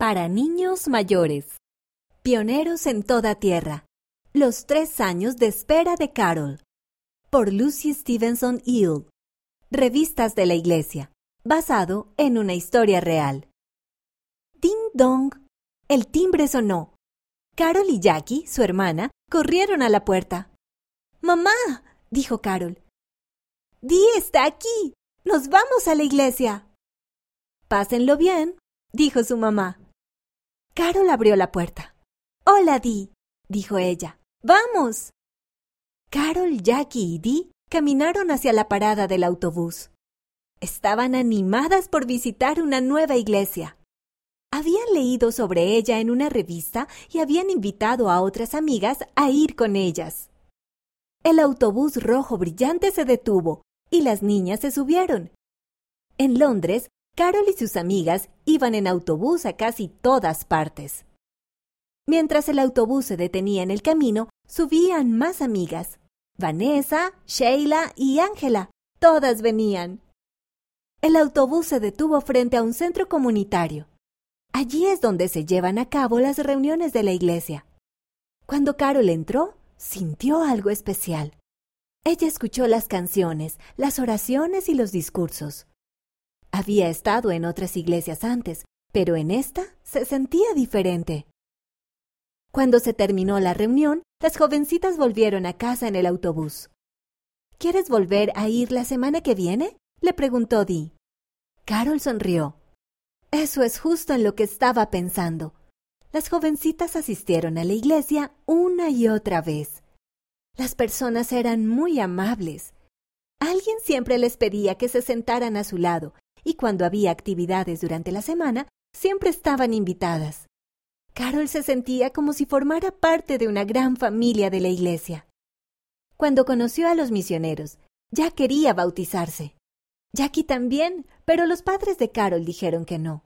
Para niños mayores. Pioneros en toda tierra. Los tres años de espera de Carol. Por Lucy Stevenson Hill. Revistas de la Iglesia. Basado en una historia real. Ding dong. El timbre sonó. Carol y Jackie, su hermana, corrieron a la puerta. Mamá, dijo Carol. Dee está aquí. Nos vamos a la iglesia. Pásenlo bien, dijo su mamá. Carol abrió la puerta. Hola, Dee, dijo ella. ¡Vamos! Carol, Jackie y Dee caminaron hacia la parada del autobús. Estaban animadas por visitar una nueva iglesia. Habían leído sobre ella en una revista y habían invitado a otras amigas a ir con ellas. El autobús rojo brillante se detuvo y las niñas se subieron. En Londres, Carol y sus amigas iban en autobús a casi todas partes. Mientras el autobús se detenía en el camino, subían más amigas. Vanessa, Sheila y Ángela. Todas venían. El autobús se detuvo frente a un centro comunitario. Allí es donde se llevan a cabo las reuniones de la iglesia. Cuando Carol entró, sintió algo especial. Ella escuchó las canciones, las oraciones y los discursos. Había estado en otras iglesias antes, pero en esta se sentía diferente. Cuando se terminó la reunión, las jovencitas volvieron a casa en el autobús. ¿Quieres volver a ir la semana que viene? le preguntó Dee. Carol sonrió. Eso es justo en lo que estaba pensando. Las jovencitas asistieron a la iglesia una y otra vez. Las personas eran muy amables. Alguien siempre les pedía que se sentaran a su lado, y cuando había actividades durante la semana, siempre estaban invitadas. Carol se sentía como si formara parte de una gran familia de la iglesia. Cuando conoció a los misioneros, ya quería bautizarse. Jackie también, pero los padres de Carol dijeron que no.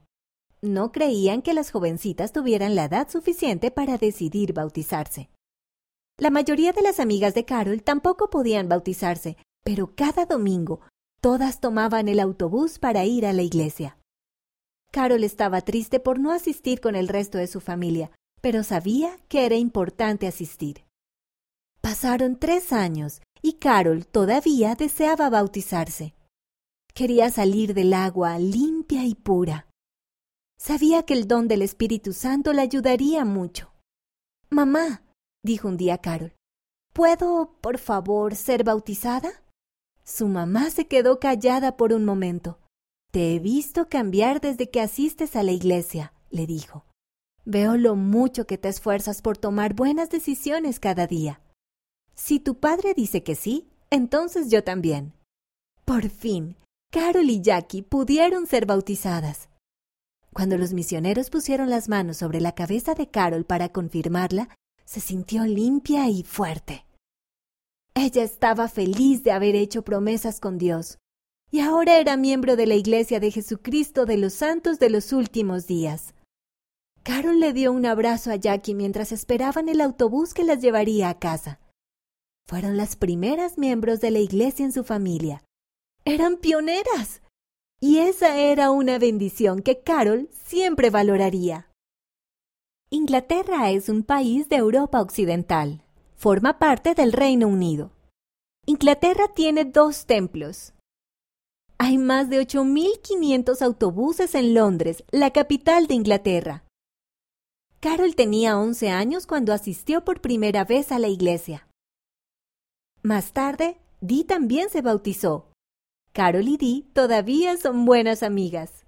No creían que las jovencitas tuvieran la edad suficiente para decidir bautizarse. La mayoría de las amigas de Carol tampoco podían bautizarse, pero cada domingo todas tomaban el autobús para ir a la iglesia. Carol estaba triste por no asistir con el resto de su familia, pero sabía que era importante asistir. Pasaron tres años y Carol todavía deseaba bautizarse. Quería salir del agua limpia y pura. Sabía que el don del Espíritu Santo le ayudaría mucho. Mamá, dijo un día Carol. ¿Puedo, por favor, ser bautizada? Su mamá se quedó callada por un momento. Te he visto cambiar desde que asistes a la iglesia, le dijo. Veo lo mucho que te esfuerzas por tomar buenas decisiones cada día. Si tu padre dice que sí, entonces yo también. Por fin, Carol y Jackie pudieron ser bautizadas. Cuando los misioneros pusieron las manos sobre la cabeza de Carol para confirmarla, se sintió limpia y fuerte. Ella estaba feliz de haber hecho promesas con Dios, y ahora era miembro de la Iglesia de Jesucristo de los Santos de los Últimos Días. Carol le dio un abrazo a Jackie mientras esperaban el autobús que las llevaría a casa. Fueron las primeras miembros de la Iglesia en su familia. Eran pioneras. Y esa era una bendición que Carol siempre valoraría. Inglaterra es un país de Europa Occidental. Forma parte del Reino Unido. Inglaterra tiene dos templos. Hay más de 8.500 autobuses en Londres, la capital de Inglaterra. Carol tenía 11 años cuando asistió por primera vez a la iglesia. Más tarde, Dee también se bautizó. Carol y Dee todavía son buenas amigas.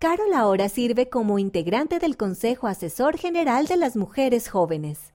Carol ahora sirve como integrante del Consejo Asesor General de las Mujeres Jóvenes.